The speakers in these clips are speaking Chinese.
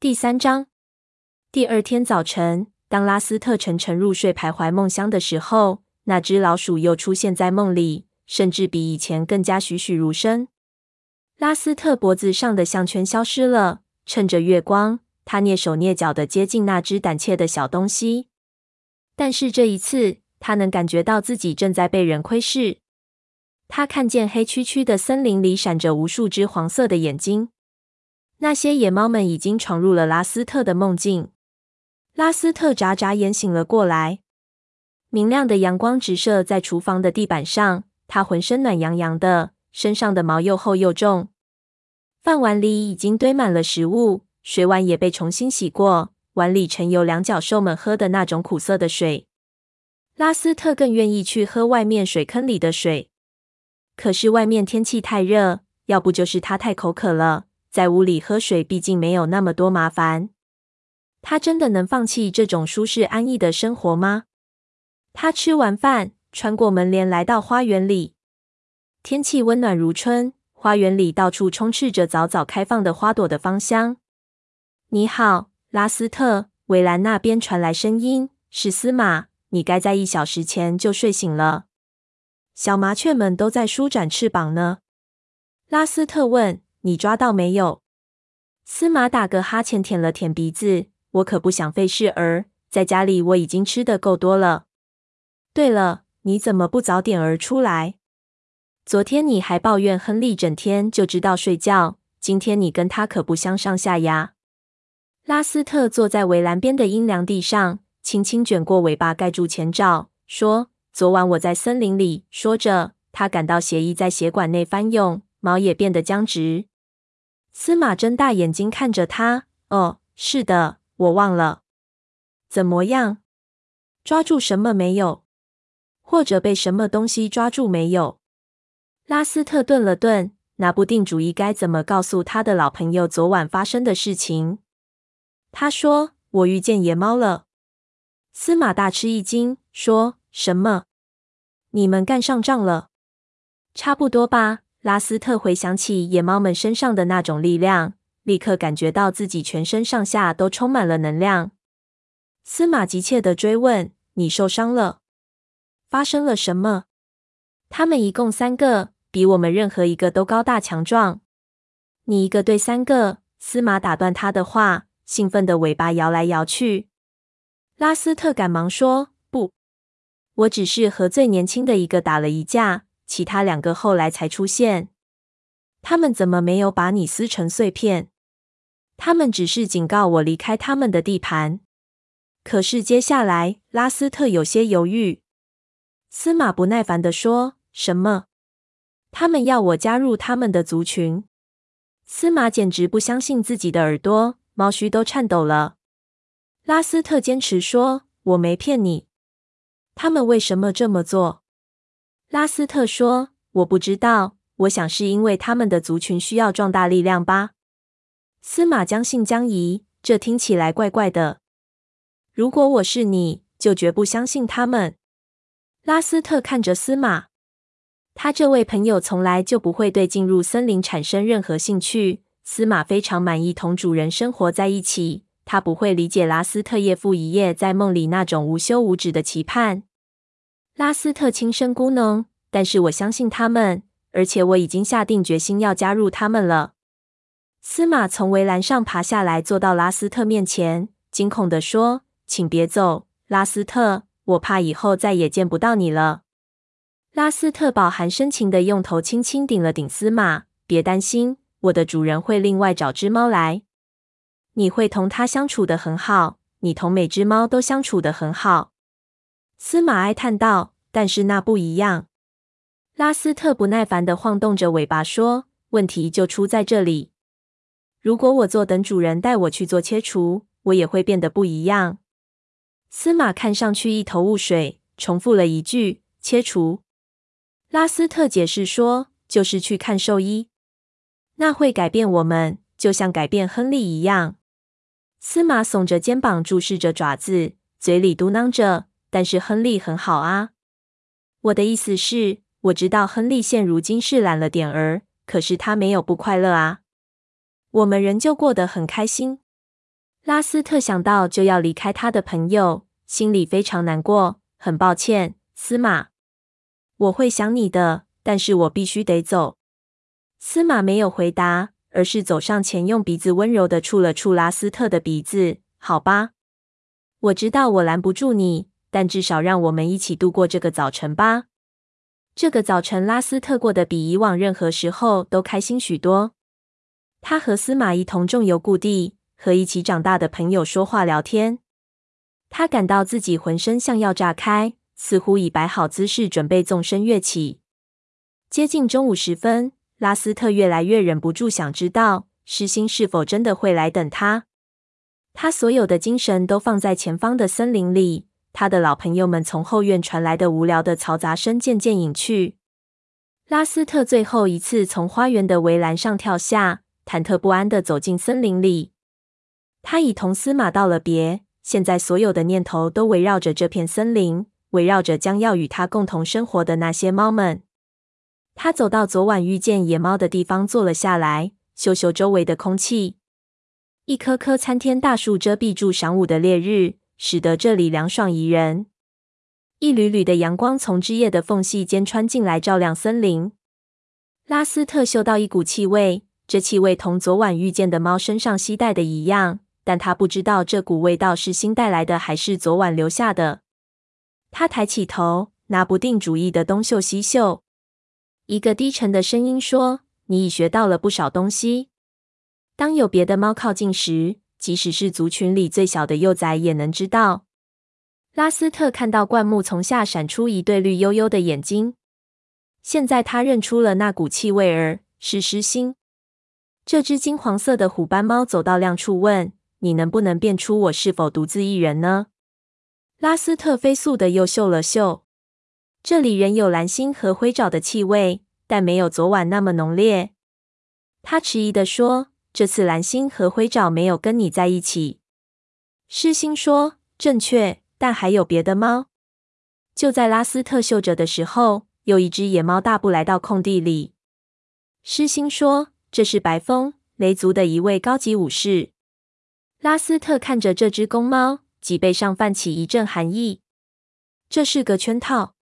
第三章。第二天早晨，当拉斯特沉沉入睡、徘徊梦乡的时候，那只老鼠又出现在梦里，甚至比以前更加栩栩如生。拉斯特脖子上的项圈消失了，趁着月光，他蹑手蹑脚地接近那只胆怯的小东西。但是这一次，他能感觉到自己正在被人窥视。他看见黑黢黢的森林里闪着无数只黄色的眼睛，那些野猫们已经闯入了拉斯特的梦境。拉斯特眨眨眼，醒了过来。明亮的阳光直射在厨房的地板上，他浑身暖洋洋的，身上的毛又厚又重。饭碗里已经堆满了食物，水碗也被重新洗过。碗里盛有两脚兽们喝的那种苦涩的水，拉斯特更愿意去喝外面水坑里的水。可是外面天气太热，要不就是他太口渴了，在屋里喝水毕竟没有那么多麻烦。他真的能放弃这种舒适安逸的生活吗？他吃完饭，穿过门帘来到花园里，天气温暖如春，花园里到处充斥着早早开放的花朵的芳香。你好。拉斯特，围栏那边传来声音：“是司马，你该在一小时前就睡醒了。小麻雀们都在舒展翅膀呢。”拉斯特问：“你抓到没有？”司马打个哈欠，舔了舔鼻子：“我可不想费事儿，在家里我已经吃得够多了。对了，你怎么不早点儿出来？昨天你还抱怨亨利整天就知道睡觉，今天你跟他可不相上下呀。”拉斯特坐在围栏边的阴凉地上，轻轻卷过尾巴盖住前爪，说：“昨晚我在森林里。”说着，他感到血液在血管内翻涌，毛也变得僵直。司马睁大眼睛看着他：“哦，是的，我忘了。怎么样？抓住什么没有？或者被什么东西抓住没有？”拉斯特顿了顿，拿不定主意该怎么告诉他的老朋友昨晚发生的事情。他说：“我遇见野猫了。”司马大吃一惊，说：“什么？你们干上仗了？”差不多吧。拉斯特回想起野猫们身上的那种力量，立刻感觉到自己全身上下都充满了能量。司马急切地追问：“你受伤了？发生了什么？”他们一共三个，比我们任何一个都高大强壮。你一个对三个。司马打断他的话。兴奋的尾巴摇来摇去，拉斯特赶忙说：“不，我只是和最年轻的一个打了一架，其他两个后来才出现。他们怎么没有把你撕成碎片？他们只是警告我离开他们的地盘。可是接下来，拉斯特有些犹豫。司马不耐烦地说：‘什么？他们要我加入他们的族群？’司马简直不相信自己的耳朵。”毛须都颤抖了。拉斯特坚持说：“我没骗你。”他们为什么这么做？拉斯特说：“我不知道。我想是因为他们的族群需要壮大力量吧。”司马将信将疑，这听起来怪怪的。如果我是你，就绝不相信他们。拉斯特看着司马，他这位朋友从来就不会对进入森林产生任何兴趣。司马非常满意同主人生活在一起，他不会理解拉斯特夜复一夜在梦里那种无休无止的期盼。拉斯特轻声咕哝：“但是我相信他们，而且我已经下定决心要加入他们了。”司马从围栏上爬下来，坐到拉斯特面前，惊恐地说：“请别走，拉斯特，我怕以后再也见不到你了。”拉斯特饱含深情地用头轻轻顶了顶司马：“别担心。”我的主人会另外找只猫来，你会同它相处得很好，你同每只猫都相处得很好。司马哀叹道：“但是那不一样。”拉斯特不耐烦地晃动着尾巴说：“问题就出在这里。如果我坐等主人带我去做切除，我也会变得不一样。”司马看上去一头雾水，重复了一句：“切除。”拉斯特解释说：“就是去看兽医。”那会改变我们，就像改变亨利一样。司马耸着肩膀，注视着爪子，嘴里嘟囔着：“但是亨利很好啊。”我的意思是，我知道亨利现如今是懒了点儿，可是他没有不快乐啊。我们仍旧过得很开心。拉斯特想到就要离开他的朋友，心里非常难过。很抱歉，司马，我会想你的，但是我必须得走。司马没有回答，而是走上前，用鼻子温柔地触了触拉斯特的鼻子。好吧，我知道我拦不住你，但至少让我们一起度过这个早晨吧。这个早晨，拉斯特过得比以往任何时候都开心许多。他和司马一同重游故地，和一起长大的朋友说话聊天。他感到自己浑身像要炸开，似乎已摆好姿势准备纵身跃起。接近中午时分，拉斯特越来越忍不住想知道诗欣是否真的会来等他。他所有的精神都放在前方的森林里。他的老朋友们从后院传来的无聊的嘈杂声渐渐隐去。拉斯特最后一次从花园的围栏上跳下，忐忑不安地走进森林里。他已同司马道了别，现在所有的念头都围绕着这片森林，围绕着将要与他共同生活的那些猫们。他走到昨晚遇见野猫的地方，坐了下来，嗅嗅周围的空气。一棵棵参天大树遮蔽住晌午的烈日。使得这里凉爽宜人。一缕缕的阳光从枝叶的缝隙间穿进来，照亮森林。拉斯特嗅到一股气味，这气味同昨晚遇见的猫身上吸带的一样，但他不知道这股味道是新带来的还是昨晚留下的。他抬起头，拿不定主意的东嗅西嗅。一个低沉的声音说：“你已学到了不少东西。当有别的猫靠近时。”即使是族群里最小的幼崽也能知道。拉斯特看到灌木丛下闪出一对绿幽幽的眼睛，现在他认出了那股气味儿，是狮心。这只金黄色的虎斑猫走到亮处，问：“你能不能辨出我是否独自一人呢？”拉斯特飞速地又嗅了嗅，这里仍有蓝星和灰爪的气味，但没有昨晚那么浓烈。他迟疑地说。这次蓝星和灰爪没有跟你在一起。诗心说：“正确，但还有别的猫。”就在拉斯特嗅着的时候，有一只野猫大步来到空地里。诗心说：“这是白风，雷族的一位高级武士。”拉斯特看着这只公猫，脊背上泛起一阵寒意。这是个圈套。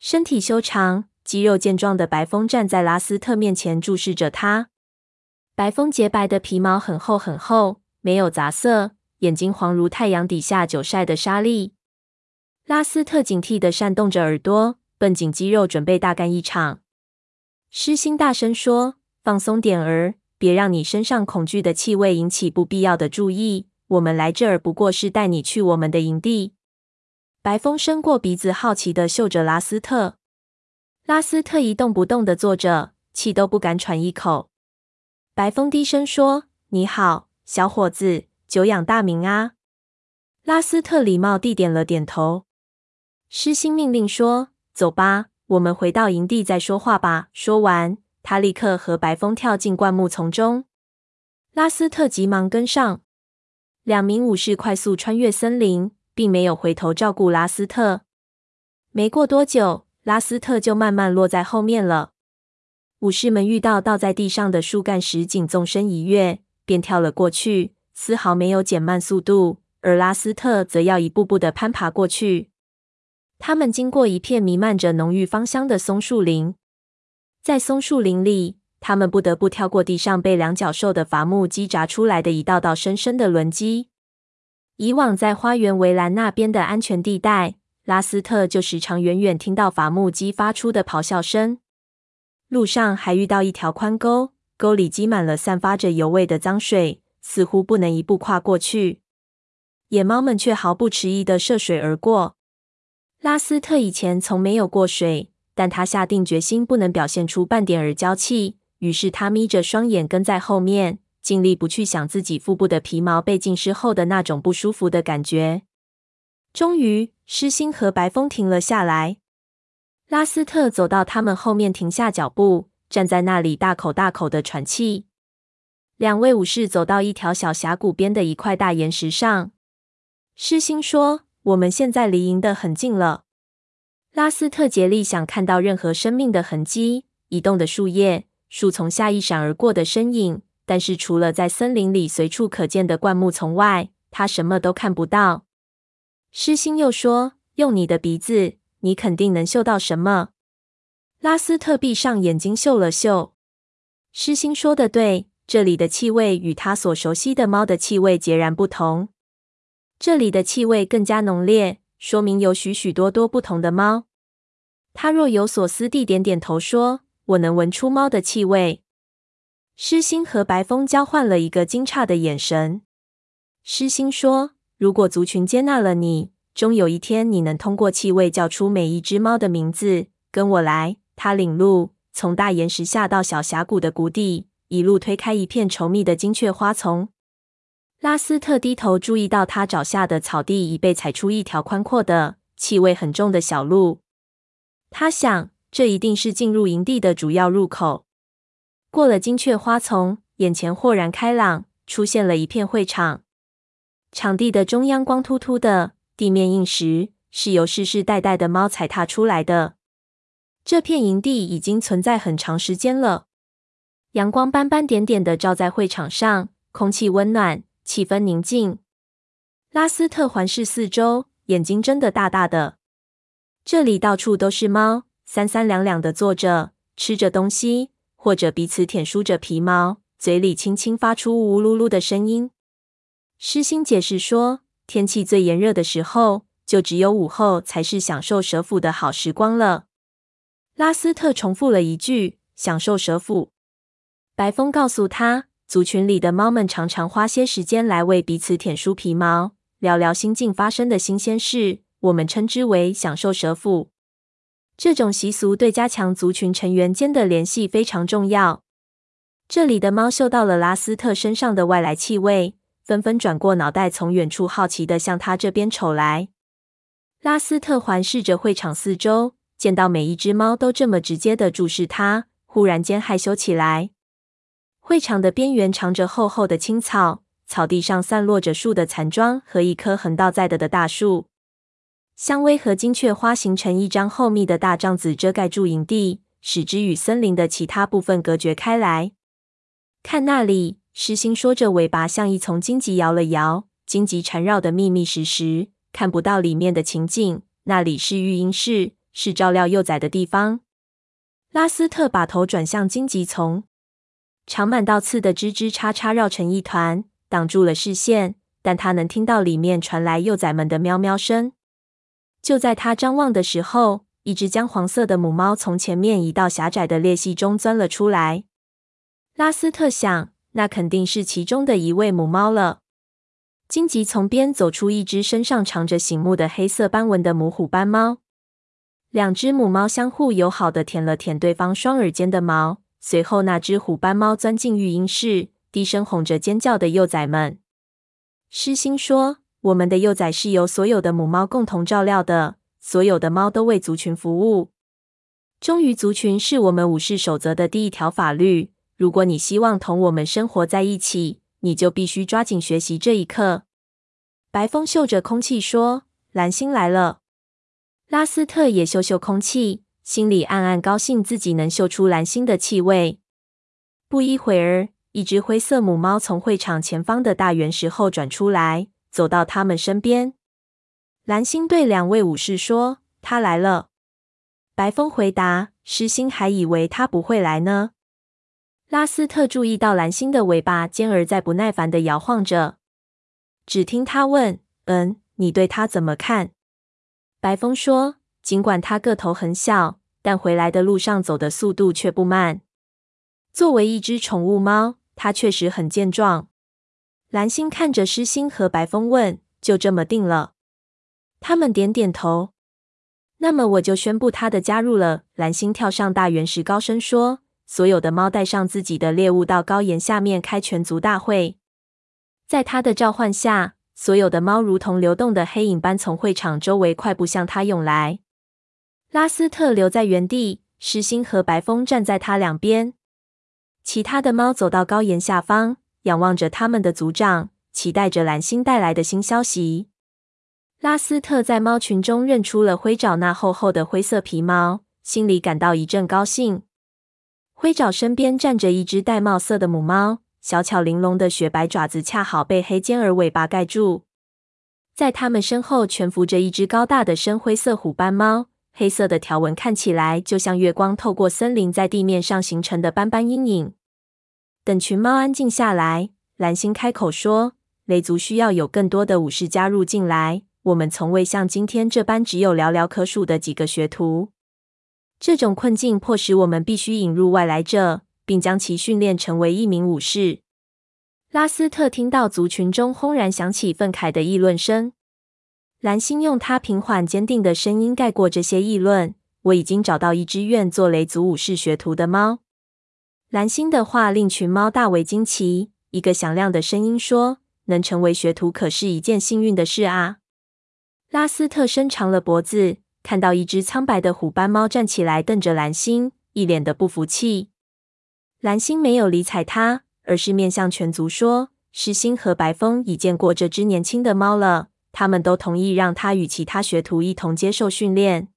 身体修长、肌肉健壮的白风站在拉斯特面前，注视着他。白风洁白的皮毛很厚很厚，没有杂色，眼睛黄如太阳底下久晒的沙粒。拉斯特警惕地扇动着耳朵，绷紧肌肉，准备大干一场。诗心大声说：“放松点儿，别让你身上恐惧的气味引起不必要的注意。我们来这儿不过是带你去我们的营地。”白风伸过鼻子，好奇地嗅着拉斯特。拉斯特一动不动地坐着，气都不敢喘一口。白风低声说：“你好，小伙子，久仰大名啊。”拉斯特礼貌地点了点头。诗心命令说：“走吧，我们回到营地再说话吧。”说完，他立刻和白风跳进灌木丛中。拉斯特急忙跟上。两名武士快速穿越森林，并没有回头照顾拉斯特。没过多久，拉斯特就慢慢落在后面了。武士们遇到倒在地上的树干时，仅纵身一跃，便跳了过去，丝毫没有减慢速度。而拉斯特则要一步步的攀爬过去。他们经过一片弥漫着浓郁芳香的松树林，在松树林里，他们不得不跳过地上被两脚兽的伐木机砸出来的一道道深深的轮迹。以往在花园围栏那边的安全地带，拉斯特就时常远远听到伐木机发出的咆哮声。路上还遇到一条宽沟，沟里积满了散发着油味的脏水，似乎不能一步跨过去。野猫们却毫不迟疑地涉水而过。拉斯特以前从没有过水，但他下定决心不能表现出半点儿娇气，于是他眯着双眼跟在后面，尽力不去想自己腹部的皮毛被浸湿后的那种不舒服的感觉。终于，诗心和白风停了下来。拉斯特走到他们后面，停下脚步，站在那里，大口大口的喘气。两位武士走到一条小峡谷边的一块大岩石上。诗心说：“我们现在离营的很近了。”拉斯特竭力想看到任何生命的痕迹，移动的树叶、树丛下一闪而过的身影，但是除了在森林里随处可见的灌木丛外，他什么都看不到。狮心又说：“用你的鼻子，你肯定能嗅到什么。”拉斯特闭上眼睛嗅了嗅。狮心说的对，这里的气味与他所熟悉的猫的气味截然不同。这里的气味更加浓烈，说明有许许多多不同的猫。他若有所思地点点头说：“我能闻出猫的气味。”狮心和白风交换了一个惊诧的眼神。狮心说：“如果族群接纳了你，终有一天你能通过气味叫出每一只猫的名字。跟我来。”他领路，从大岩石下到小峡谷的谷底，一路推开一片稠密的金雀花丛。拉斯特低头注意到他脚下的草地已被踩出一条宽阔的、气味很重的小路。他想，这一定是进入营地的主要入口。过了金雀花丛，眼前豁然开朗，出现了一片会场。场地的中央光秃秃的，地面硬石，是由世世代代的猫踩踏出来的。这片营地已经存在很长时间了。阳光斑斑点点的照在会场上，空气温暖，气氛宁静。拉斯特环视四周，眼睛睁得大大的。这里到处都是猫，三三两两的坐着，吃着东西。或者彼此舔梳着皮毛，嘴里轻轻发出呜噜噜的声音。狮心解释说，天气最炎热的时候，就只有午后才是享受蛇抚的好时光了。拉斯特重复了一句：“享受蛇抚。”白风告诉他，族群里的猫们常常花些时间来为彼此舔梳皮毛，聊聊新近发生的新鲜事。我们称之为“享受蛇抚”。这种习俗对加强族群成员间的联系非常重要。这里的猫嗅到了拉斯特身上的外来气味，纷纷转过脑袋，从远处好奇地向他这边瞅来。拉斯特环视着会场四周，见到每一只猫都这么直接地注视他，忽然间害羞起来。会场的边缘长着厚厚的青草，草地上散落着树的残桩和一棵横倒在地的大树。香薇和金雀花形成一张厚密的大帐子，遮盖住营地，使之与森林的其他部分隔绝开来。看那里，狮心说着，尾巴像一丛荆棘摇了摇，荆棘缠绕得密密实实，看不到里面的情景。那里是育婴室，是照料幼崽的地方。拉斯特把头转向荆棘丛，长满倒刺的枝枝叉叉绕成一团，挡住了视线，但他能听到里面传来幼崽们的喵喵声。就在他张望的时候，一只姜黄色的母猫从前面一道狭窄的裂隙中钻了出来。拉斯特想，那肯定是其中的一位母猫了。荆棘丛边走出一只身上长着醒目的黑色斑纹的母虎斑猫，两只母猫相互友好的舔了舔对方双耳间的毛。随后，那只虎斑猫钻进育婴室，低声哄着尖叫的幼崽们。狮心说。我们的幼崽是由所有的母猫共同照料的，所有的猫都为族群服务。忠于族群是我们武士守则的第一条法律。如果你希望同我们生活在一起，你就必须抓紧学习这一课。白风嗅着空气说：“蓝星来了。”拉斯特也嗅嗅空气，心里暗暗高兴，自己能嗅出蓝星的气味。不一会儿，一只灰色母猫从会场前方的大圆石后转出来。走到他们身边，蓝星对两位武士说：“他来了。”白风回答：“狮心还以为他不会来呢。”拉斯特注意到蓝星的尾巴尖儿在不耐烦地摇晃着。只听他问：“嗯，你对他怎么看？”白风说：“尽管他个头很小，但回来的路上走的速度却不慢。作为一只宠物猫，它确实很健壮。”蓝星看着狮心和白风问：“就这么定了？”他们点点头。那么我就宣布他的加入了。蓝星跳上大圆石，高声说：“所有的猫带上自己的猎物到高岩下面开全族大会。”在他的召唤下，所有的猫如同流动的黑影般从会场周围快步向他涌来。拉斯特留在原地，狮心和白风站在他两边。其他的猫走到高岩下方。仰望着他们的族长，期待着蓝星带来的新消息。拉斯特在猫群中认出了灰爪那厚厚的灰色皮毛，心里感到一阵高兴。灰爪身边站着一只玳瑁色的母猫，小巧玲珑的雪白爪子恰好被黑尖耳尾巴盖住。在它们身后蜷伏着一只高大的深灰色虎斑猫，黑色的条纹看起来就像月光透过森林在地面上形成的斑斑阴影。等群猫安静下来，蓝星开口说：“雷族需要有更多的武士加入进来。我们从未像今天这般只有寥寥可数的几个学徒。这种困境迫使我们必须引入外来者。”并将其训练成为一名武士。拉斯特听到族群中轰然响起愤慨的议论声。蓝星用他平缓坚定的声音盖过这些议论：“我已经找到一只愿做雷族武士学徒的猫。”蓝星的话令群猫大为惊奇。一个响亮的声音说：“能成为学徒可是一件幸运的事啊！”拉斯特伸长了脖子，看到一只苍白的虎斑猫站起来，瞪着蓝星，一脸的不服气。蓝星没有理睬他，而是面向全族说：“诗心和白风已见过这只年轻的猫了，他们都同意让他与其他学徒一同接受训练。”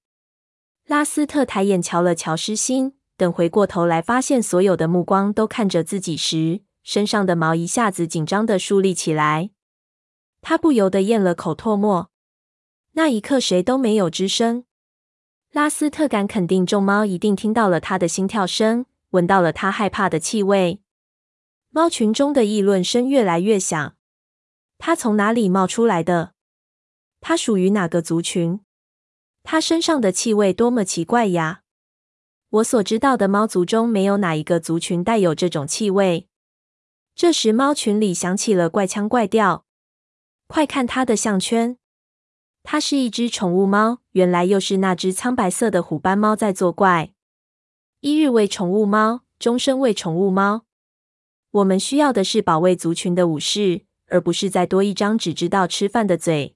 拉斯特抬眼瞧了瞧诗心，等回过头来发现所有的目光都看着自己时，身上的毛一下子紧张的竖立起来。他不由得咽了口唾沫。那一刻，谁都没有吱声。拉斯特敢肯定，众猫一定听到了他的心跳声。闻到了他害怕的气味，猫群中的议论声越来越响。他从哪里冒出来的？他属于哪个族群？他身上的气味多么奇怪呀！我所知道的猫族中没有哪一个族群带有这种气味。这时，猫群里响起了怪腔怪调：“快看他的项圈！它是一只宠物猫，原来又是那只苍白色的虎斑猫在作怪。”一日为宠物猫，终身为宠物猫。我们需要的是保卫族群的武士，而不是再多一张只知道吃饭的嘴。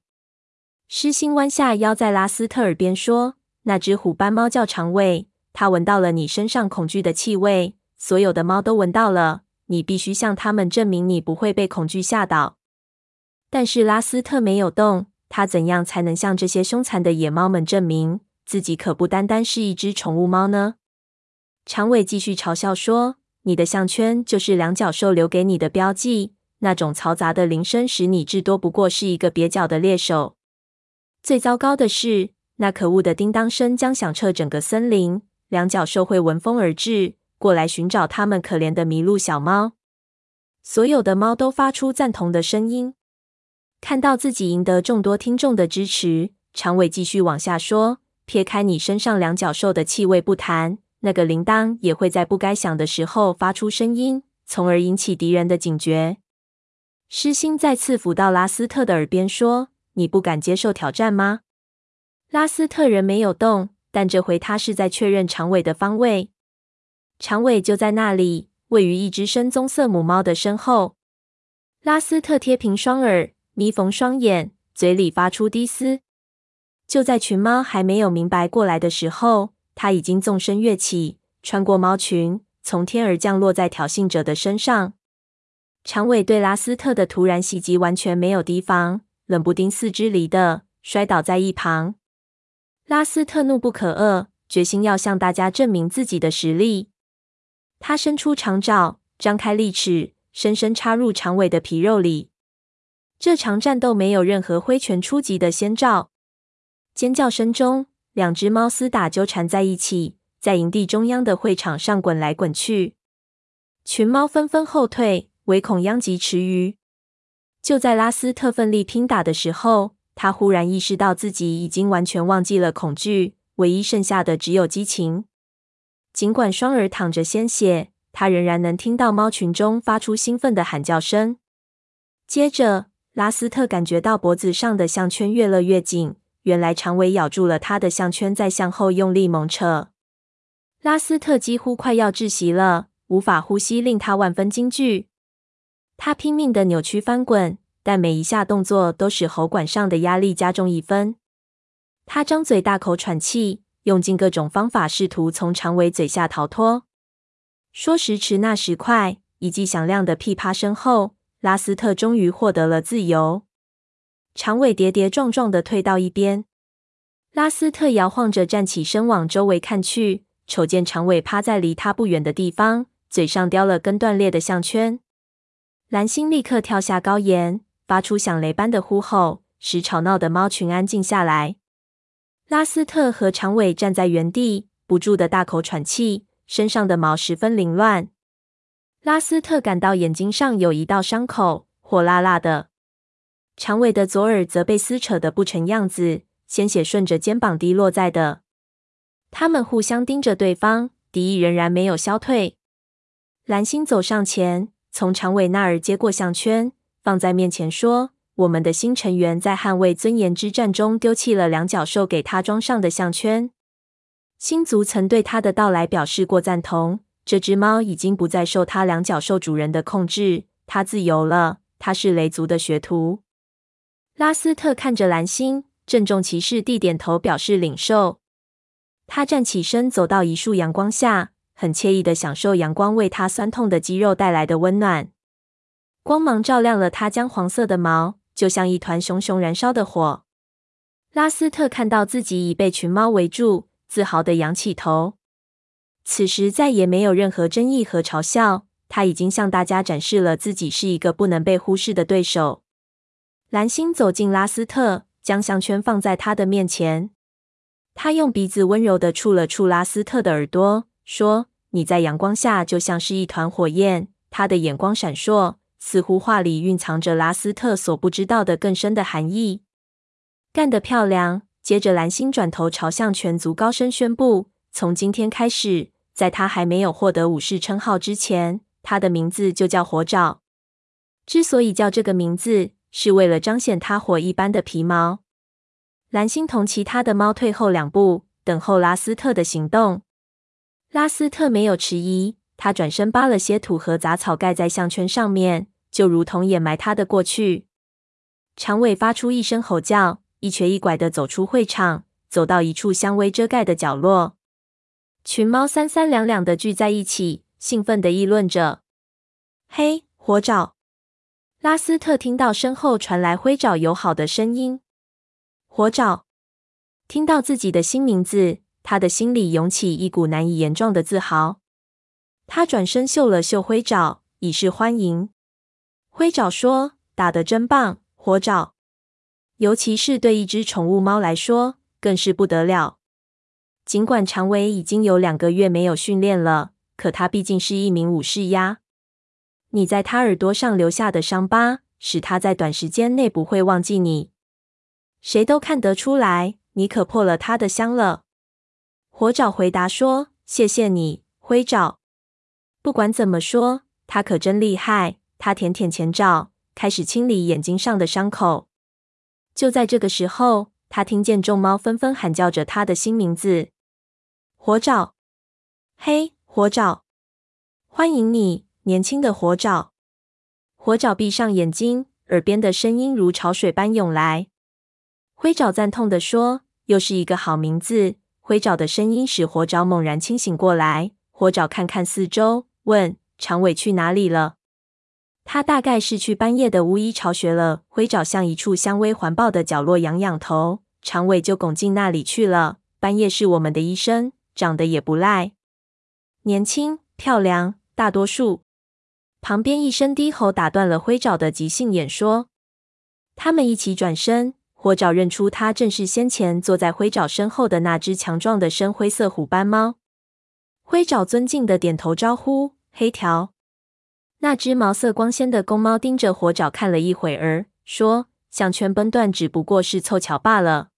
狮心弯下腰，在拉斯特耳边说：“那只虎斑猫叫长尾，它闻到了你身上恐惧的气味，所有的猫都闻到了。你必须向他们证明你不会被恐惧吓倒。”但是拉斯特没有动。他怎样才能向这些凶残的野猫们证明自己可不单单是一只宠物猫呢？长尾继续嘲笑说：“你的项圈就是两角兽留给你的标记，那种嘈杂的铃声使你至多不过是一个蹩脚的猎手。最糟糕的是，那可恶的叮当声将响彻整个森林。两角兽会闻风而至，过来寻找他们可怜的麋鹿小猫。”所有的猫都发出赞同的声音。看到自己赢得众多听众的支持，长尾继续往下说：“撇开你身上两角兽的气味不谈。”那个铃铛也会在不该响的时候发出声音，从而引起敌人的警觉。狮心再次抚到拉斯特的耳边说：“你不敢接受挑战吗？”拉斯特人没有动，但这回他是在确认长尾的方位。长尾就在那里，位于一只深棕色母猫的身后。拉斯特贴平双耳，眯缝双眼，嘴里发出低嘶。就在群猫还没有明白过来的时候。他已经纵身跃起，穿过猫群，从天而降落在挑衅者的身上。长尾对拉斯特的突然袭击完全没有提防，冷不丁四肢离地摔倒在一旁。拉斯特怒不可遏，决心要向大家证明自己的实力。他伸出长爪，张开利齿，深深插入长尾的皮肉里。这场战斗没有任何挥拳出击的先兆，尖叫声中。两只猫厮打纠缠在一起，在营地中央的会场上滚来滚去。群猫纷纷后退，唯恐殃及池鱼。就在拉斯特奋力拼打的时候，他忽然意识到自己已经完全忘记了恐惧，唯一剩下的只有激情。尽管双耳淌着鲜血，他仍然能听到猫群中发出兴奋的喊叫声。接着，拉斯特感觉到脖子上的项圈越勒越紧。原来长尾咬住了他的项圈，在向后用力猛扯。拉斯特几乎快要窒息了，无法呼吸令他万分惊惧。他拼命的扭曲翻滚，但每一下动作都使喉管上的压力加重一分。他张嘴大口喘气，用尽各种方法试图从长尾嘴下逃脱。说时迟，那时快，一记响亮的噼啪声后，拉斯特终于获得了自由。长尾跌跌撞撞的退到一边，拉斯特摇晃着站起身，往周围看去，瞅见长尾趴在离他不远的地方，嘴上叼了根断裂的项圈。蓝星立刻跳下高岩，发出响雷般的呼吼，使吵闹的猫群安静下来。拉斯特和长尾站在原地，不住地大口喘气，身上的毛十分凌乱。拉斯特感到眼睛上有一道伤口，火辣辣的。长尾的左耳则被撕扯得不成样子，鲜血顺着肩膀滴落在的。他们互相盯着对方，敌意仍然没有消退。蓝星走上前。从长尾那儿接过项圈，放在面前说：“我们的新成员在捍卫尊严之战中丢弃了两角兽给他装上的项圈。星族曾对他的到来表示过赞同。这只猫已经不再受它两脚兽主人的控制，它自由了。它是雷族的学徒。”拉斯特看着蓝星，郑重其事地点头表示领受。他站起身，走到一束阳光下。很惬意的享受阳光为他酸痛的肌肉带来的温暖，光芒照亮了他姜黄色的毛，就像一团熊熊燃烧的火。拉斯特看到自己已被群猫围住，自豪地仰起头。此时再也没有任何争议和嘲笑，他已经向大家展示了自己是一个不能被忽视的对手。蓝星走进拉斯特，将项圈放在他的面前，他用鼻子温柔地触了触拉斯特的耳朵。说：“你在阳光下就像是一团火焰。”他的眼光闪烁，似乎话里蕴藏着拉斯特所不知道的更深的含义。干得漂亮！接着，蓝星转头朝向全族高声宣布：“从今天开始，在他还没有获得武士称号之前，他的名字就叫火爪。之所以叫这个名字，是为了彰显他火一般的皮毛。”蓝星同其他的猫退后两步，等候拉斯特的行动。拉斯特没有迟疑，他转身扒了些土和杂草盖在项圈上面，就如同掩埋他的过去。长尾发出一声吼叫，一瘸一拐地走出会场，走到一处香薇遮盖的角落。群猫三三两两的聚在一起，兴奋地议论着：“嘿，火爪！”拉斯特听到身后传来灰爪友好的声音：“火爪！”听到自己的新名字。他的心里涌起一股难以言状的自豪。他转身嗅了嗅灰爪，以示欢迎。灰爪说：“打得真棒，火爪！尤其是对一只宠物猫来说，更是不得了。尽管长尾已经有两个月没有训练了，可他毕竟是一名武士呀。你在他耳朵上留下的伤疤，使他在短时间内不会忘记你。谁都看得出来，你可破了他的香了。”火爪回答说：“谢谢你，灰爪。不管怎么说，他可真厉害。”他舔舔前爪，开始清理眼睛上的伤口。就在这个时候，他听见众猫纷纷喊叫着他的新名字：“火爪！嘿，火爪！欢迎你，年轻的火爪！”火爪闭上眼睛，耳边的声音如潮水般涌来。灰爪赞同地说：“又是一个好名字。”灰爪的声音使火爪猛然清醒过来。火爪看看四周，问：“长尾去哪里了？”他大概是去半夜的巫医巢穴了。灰爪向一处香薇环抱的角落仰仰头，长尾就拱进那里去了。半夜是我们的医生，长得也不赖，年轻漂亮。大多数旁边一声低吼打断了灰爪的即兴演说。他们一起转身。火爪认出他正是先前坐在灰爪身后的那只强壮的深灰色虎斑猫。灰爪尊敬的点头招呼：“黑条。”那只毛色光鲜的公猫盯着火爪看了一会儿，说：“项圈崩断只不过是凑巧罢了。”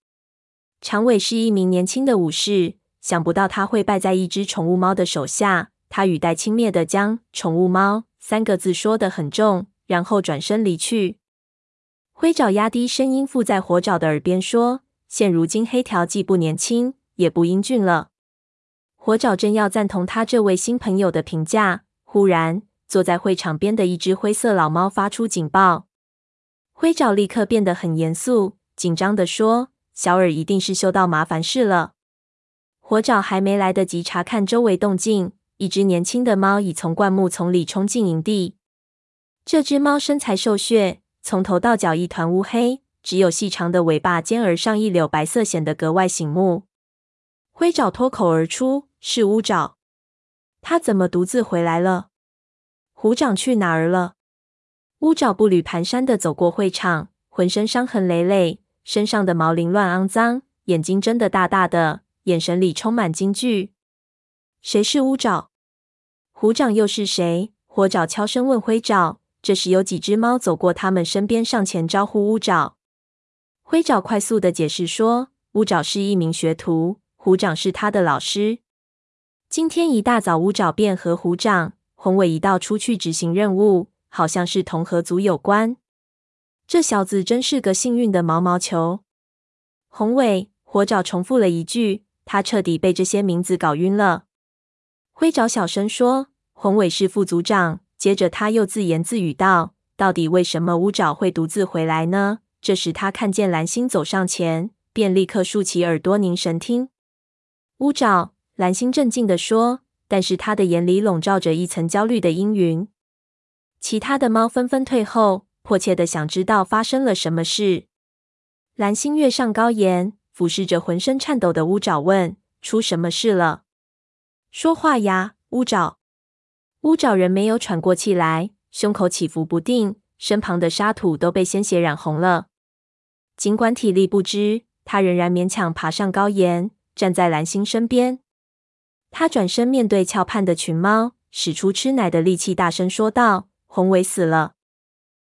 长尾是一名年轻的武士，想不到他会败在一只宠物猫的手下。他语带轻蔑地将“宠物猫”三个字说得很重，然后转身离去。灰爪压低声音附在火爪的耳边说：“现如今黑条既不年轻，也不英俊了。”火爪正要赞同他这位新朋友的评价，忽然坐在会场边的一只灰色老猫发出警报。灰爪立刻变得很严肃，紧张地说：“小耳一定是嗅到麻烦事了。”火爪还没来得及查看周围动静，一只年轻的猫已从灌木丛里冲进营地。这只猫身材瘦削。从头到脚一团乌黑，只有细长的尾巴尖儿上一绺白色显得格外醒目。灰爪脱口而出：“是乌爪，它怎么独自回来了？虎掌去哪儿了？”乌爪步履蹒跚地走过会场，浑身伤痕累累，身上的毛凌乱肮脏，眼睛睁得大大的，眼神里充满惊惧。谁是乌爪？虎掌又是谁？火爪悄声问灰爪。这时有几只猫走过他们身边，上前招呼乌爪。灰爪快速地解释说：“乌爪是一名学徒，虎掌是他的老师。今天一大早，乌爪便和虎掌、宏伟一道出去执行任务，好像是同合组有关。这小子真是个幸运的毛毛球。”宏伟、火爪重复了一句，他彻底被这些名字搞晕了。灰爪小声说：“宏伟是副组长。”接着他又自言自语道：“到底为什么乌爪会独自回来呢？”这时他看见蓝星走上前，便立刻竖起耳朵凝神听。乌爪，蓝星镇静地说，但是他的眼里笼罩着一层焦虑的阴云。其他的猫纷纷退后，迫切的想知道发生了什么事。蓝星跃上高岩，俯视着浑身颤抖的乌爪，问：“出什么事了？说话呀，乌爪。”乌爪人没有喘过气来，胸口起伏不定，身旁的沙土都被鲜血染红了。尽管体力不支，他仍然勉强爬上高岩，站在蓝星身边。他转身面对翘盼的群猫，使出吃奶的力气，大声说道：“宏伟死了。”